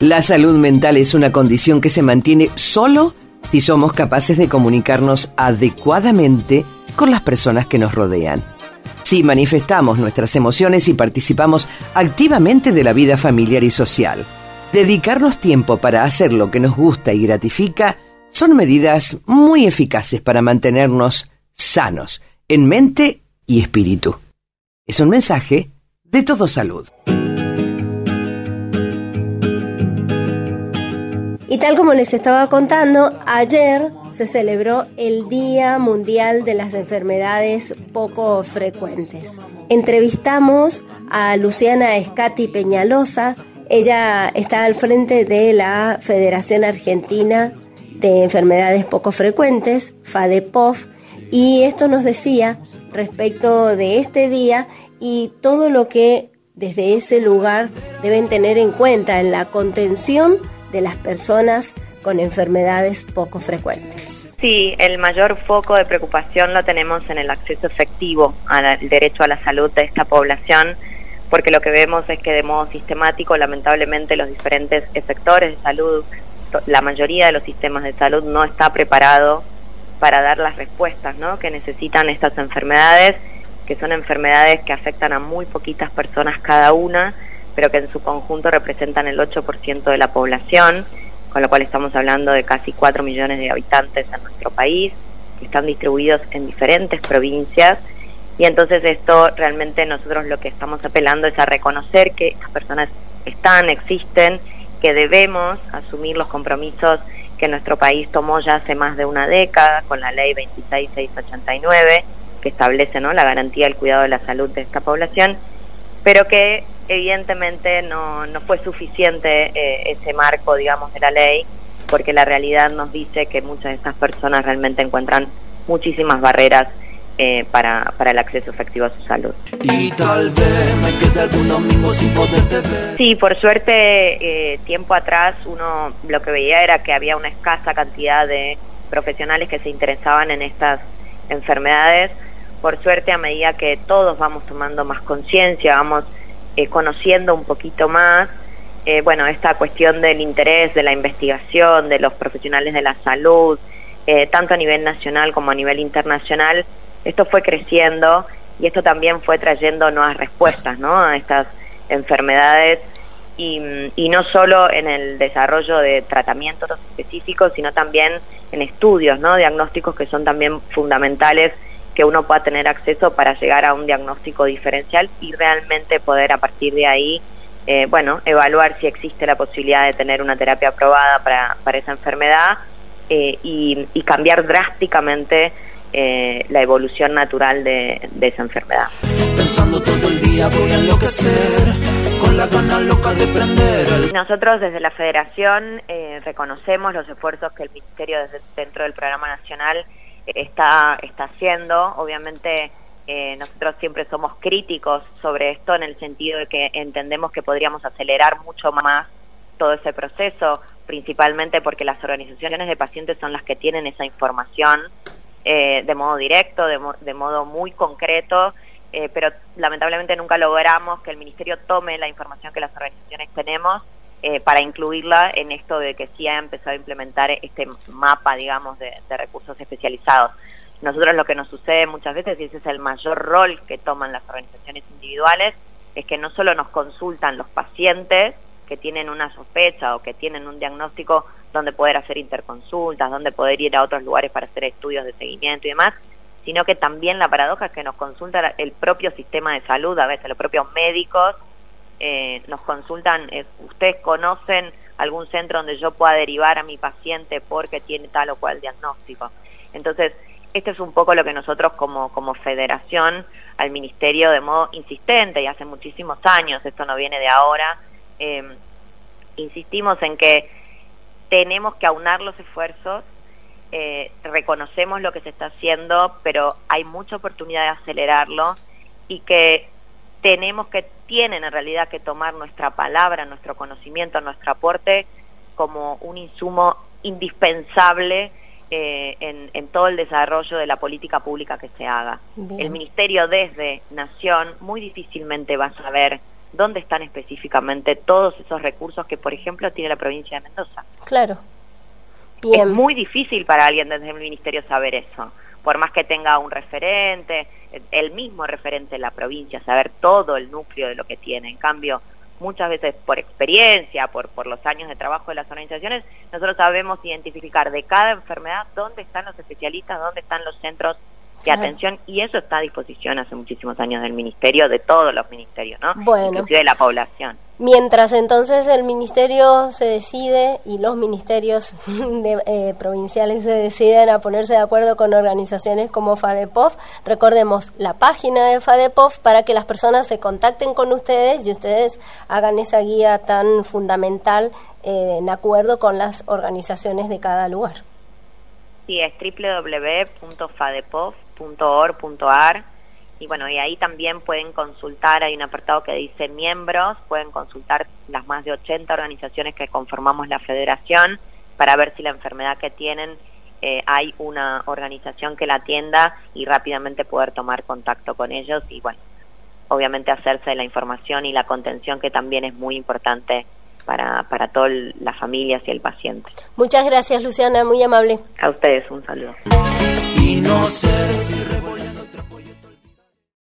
La salud mental es una condición que se mantiene solo si somos capaces de comunicarnos adecuadamente con las personas que nos rodean. Si manifestamos nuestras emociones y participamos activamente de la vida familiar y social. Dedicarnos tiempo para hacer lo que nos gusta y gratifica son medidas muy eficaces para mantenernos sanos en mente y espíritu. Es un mensaje de todo salud. Y tal como les estaba contando, ayer se celebró el Día Mundial de las Enfermedades Poco Frecuentes. Entrevistamos a Luciana Escati Peñalosa. Ella está al frente de la Federación Argentina de Enfermedades Poco Frecuentes, FADEPOF, y esto nos decía respecto de este día y todo lo que desde ese lugar deben tener en cuenta en la contención de las personas con enfermedades poco frecuentes. Sí, el mayor foco de preocupación lo tenemos en el acceso efectivo al derecho a la salud de esta población, porque lo que vemos es que de modo sistemático, lamentablemente, los diferentes sectores de salud, la mayoría de los sistemas de salud no está preparado para dar las respuestas ¿no? que necesitan estas enfermedades, que son enfermedades que afectan a muy poquitas personas cada una pero que en su conjunto representan el 8% de la población, con lo cual estamos hablando de casi 4 millones de habitantes en nuestro país, que están distribuidos en diferentes provincias. Y entonces esto realmente nosotros lo que estamos apelando es a reconocer que estas personas están, existen, que debemos asumir los compromisos que nuestro país tomó ya hace más de una década con la ley 26689 que establece ¿no? la garantía del cuidado de la salud de esta población, pero que evidentemente no, no fue suficiente eh, ese marco, digamos, de la ley, porque la realidad nos dice que muchas de estas personas realmente encuentran muchísimas barreras eh, para, para el acceso efectivo a su salud. Y tal vez me quede algún domingo sin poderte ver. Sí, por suerte, eh, tiempo atrás uno lo que veía era que había una escasa cantidad de profesionales que se interesaban en estas enfermedades. Por suerte, a medida que todos vamos tomando más conciencia, vamos eh, conociendo un poquito más, eh, bueno, esta cuestión del interés, de la investigación, de los profesionales de la salud, eh, tanto a nivel nacional como a nivel internacional, esto fue creciendo y esto también fue trayendo nuevas respuestas ¿no? a estas enfermedades y, y, no solo en el desarrollo de tratamientos específicos, sino también en estudios, ¿no? diagnósticos que son también fundamentales que uno pueda tener acceso para llegar a un diagnóstico diferencial y realmente poder a partir de ahí, eh, bueno, evaluar si existe la posibilidad de tener una terapia aprobada para, para esa enfermedad eh, y, cambiar drásticamente eh, la evolución natural de, de, esa enfermedad. Pensando todo el día voy a enloquecer con la gana loca de prender. Nosotros desde la Federación reconocemos los esfuerzos que el Ministerio desde, dentro del Programa Nacional está, está haciendo. Obviamente eh, nosotros siempre somos críticos sobre esto en el sentido de que entendemos que podríamos acelerar mucho más todo ese proceso, principalmente porque las organizaciones de pacientes son las que tienen esa información eh, de modo directo, de, de modo muy concreto, eh, pero lamentablemente nunca logramos que el Ministerio tome la información que las organizaciones tenemos eh, para incluirla en esto de que sí ha empezado a implementar este mapa, digamos, de, recursos especializados. Nosotros lo que nos sucede muchas veces, y ese es el mayor rol que toman las organizaciones individuales, es que no solo nos consultan los pacientes que tienen una sospecha o que tienen un diagnóstico donde poder hacer interconsultas, donde poder ir a otros lugares para hacer estudios de seguimiento y demás, sino que también la paradoja es que nos consulta el propio sistema de salud, a veces los propios médicos, eh, nos consultan, eh, ustedes conocen algún centro donde yo pueda derivar a mi paciente porque tiene tal o cual diagnóstico. Entonces, este es un poco lo que nosotros como, como federación al ministerio de modo insistente y hace muchísimos años, esto no viene de ahora, eh, insistimos en que tenemos que aunar los esfuerzos, reconocemos lo que se está haciendo, pero hay mucha oportunidad de acelerarlo y que tenemos que, tienen en realidad que tomar nuestra palabra, nuestro conocimiento, nuestro aporte como un insumo indispensable eh, en, todo el desarrollo de la política pública que se haga. El Ministerio desde Nación muy difícilmente va a saber dónde están específicamente todos esos recursos que, por ejemplo, tiene la provincia de Mendoza. Claro. Es muy difícil para alguien desde el ministerio saber eso, por más que tenga un referente, el mismo referente de la provincia, saber todo el núcleo de lo que tiene. En cambio, muchas veces por experiencia, por, por los años de trabajo de las organizaciones, nosotros sabemos identificar de cada enfermedad dónde están los especialistas, dónde están los centros de atención y eso está a disposición hace muchísimos años del ministerio, de todos los ministerios, ¿no? Bueno. Inclusive de la población. Mientras entonces el ministerio se decide y los ministerios eh, provinciales se deciden a ponerse de acuerdo con organizaciones como FADEPOF, recordemos la página de FADEPOF para que las personas se contacten con ustedes y ustedes hagan esa guía tan fundamental eh, en acuerdo con las organizaciones de cada lugar. Sí, es www.fadepov.org.ar y bueno, y ahí también pueden consultar, hay un apartado que dice miembros, pueden consultar las más de 80 organizaciones que conformamos la federación para ver si la enfermedad que tienen eh, hay una organización que la atienda y rápidamente poder tomar contacto con ellos y bueno, obviamente hacerse de la información y la contención que también es muy importante para, para todas las familias y el paciente. Muchas gracias, Luciana, muy amable. A ustedes un saludo.